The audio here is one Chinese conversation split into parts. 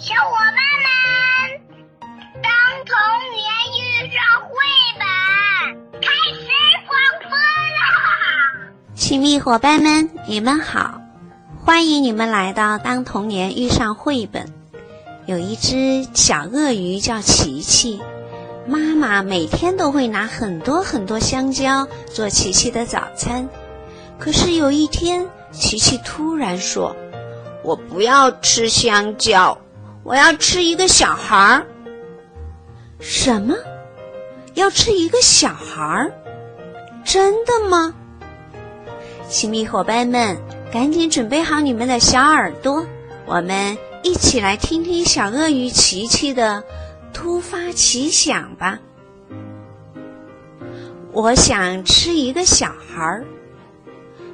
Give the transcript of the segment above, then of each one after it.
小伙伴们，当童年遇上绘本，开始广播啦！亲密伙伴们，你们好，欢迎你们来到《当童年遇上绘本》。有一只小鳄鱼叫琪琪，妈妈每天都会拿很多很多香蕉做琪琪的早餐。可是有一天，琪琪突然说：“我不要吃香蕉，我要吃一个小孩儿。”什么？要吃一个小孩儿？真的吗？亲密伙伴们，赶紧准备好你们的小耳朵，我们一起来听听小鳄鱼琪琪的突发奇想吧。我想吃一个小孩儿。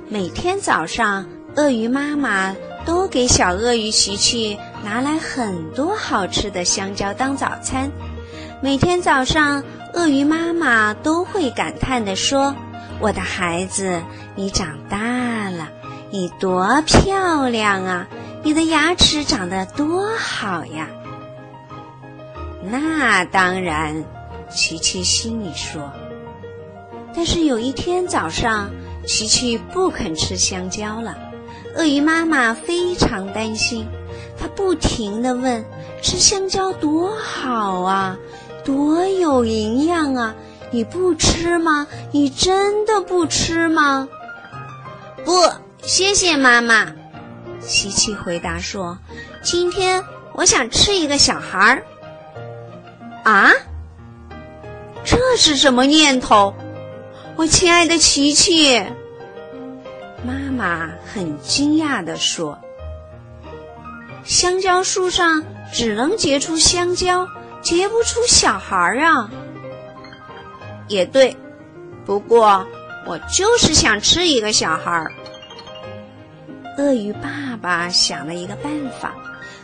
每天早上，鳄鱼妈妈都给小鳄鱼琪琪拿来很多好吃的香蕉当早餐。每天早上，鳄鱼妈妈都会感叹地说：“我的孩子，你长大了，你多漂亮啊！你的牙齿长得多好呀！”那当然，琪琪心里说。但是有一天早上，琪琪不肯吃香蕉了，鳄鱼妈妈非常担心，他不停地问：“吃香蕉多好啊，多有营养啊！你不吃吗？你真的不吃吗？”“不，谢谢妈妈。”琪琪回答说：“今天我想吃一个小孩儿。”“啊？这是什么念头？”我亲爱的琪琪，妈妈很惊讶地说：“香蕉树上只能结出香蕉，结不出小孩儿啊。”也对，不过我就是想吃一个小孩儿。鳄鱼爸爸想了一个办法，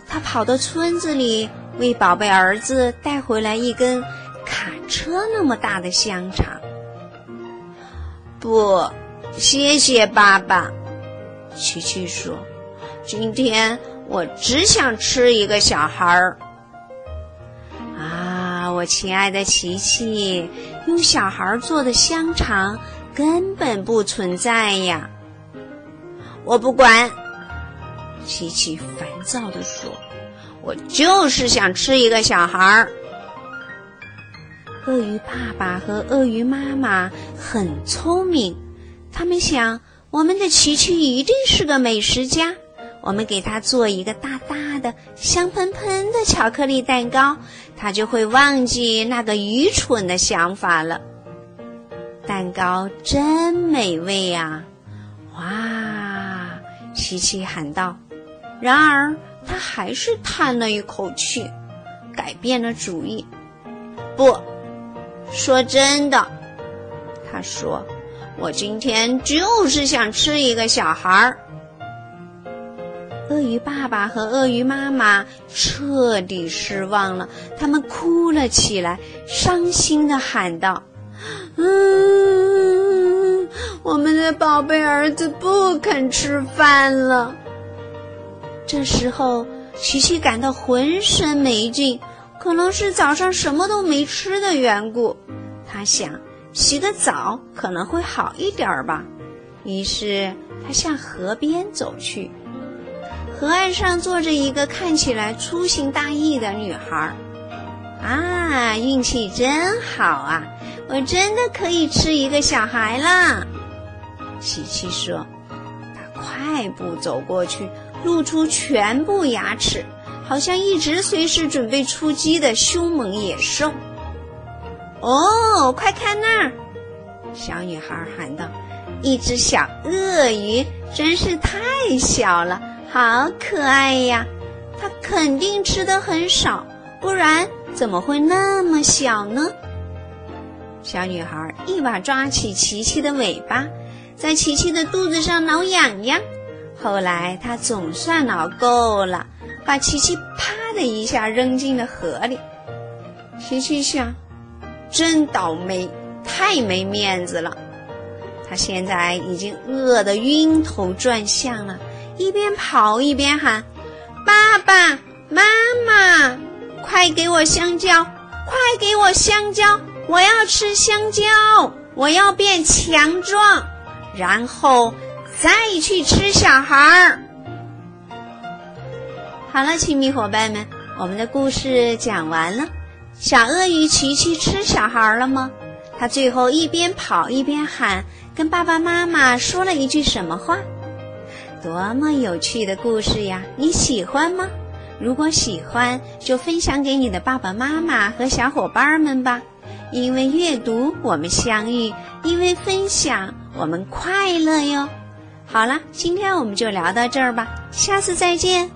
他跑到村子里为宝贝儿子带回来一根卡车那么大的香肠。不，谢谢爸爸。琪琪说：“今天我只想吃一个小孩儿。”啊，我亲爱的琪琪，用小孩做的香肠根本不存在呀！我不管。琪琪烦躁地说：“我就是想吃一个小孩儿。”鳄鱼爸爸和鳄鱼妈妈很聪明，他们想，我们的琪琪一定是个美食家，我们给他做一个大大的、香喷喷的巧克力蛋糕，他就会忘记那个愚蠢的想法了。蛋糕真美味呀！哇，琪琪喊道。然而，他还是叹了一口气，改变了主意，不。说真的，他说：“我今天就是想吃一个小孩儿。”鳄鱼爸爸和鳄鱼妈妈彻底失望了，他们哭了起来，伤心的喊道：“嗯，我们的宝贝儿子不肯吃饭了。”这时候，琪琪感到浑身没劲。可能是早上什么都没吃的缘故，他想洗个澡可能会好一点儿吧。于是他向河边走去，河岸上坐着一个看起来粗心大意的女孩。啊，运气真好啊！我真的可以吃一个小孩了。琪琪说，他快步走过去，露出全部牙齿。好像一直随时准备出击的凶猛野兽。哦，快看那儿！小女孩喊道：“一只小鳄鱼，真是太小了，好可爱呀！它肯定吃的很少，不然怎么会那么小呢？”小女孩一把抓起琪琪的尾巴，在琪琪的肚子上挠痒痒。后来她总算挠够了。把琪琪啪的一下扔进了河里。琪琪想，真倒霉，太没面子了。他现在已经饿得晕头转向了，一边跑一边喊：“爸爸，妈妈，快给我香蕉！快给我香蕉！我要吃香蕉！我要变强壮，然后再去吃小孩儿。好了，亲密伙伴们，我们的故事讲完了。小鳄鱼琪琪吃小孩了吗？他最后一边跑一边喊，跟爸爸妈妈说了一句什么话？多么有趣的故事呀！你喜欢吗？如果喜欢，就分享给你的爸爸妈妈和小伙伴们吧。因为阅读，我们相遇；因为分享，我们快乐哟。好了，今天我们就聊到这儿吧，下次再见。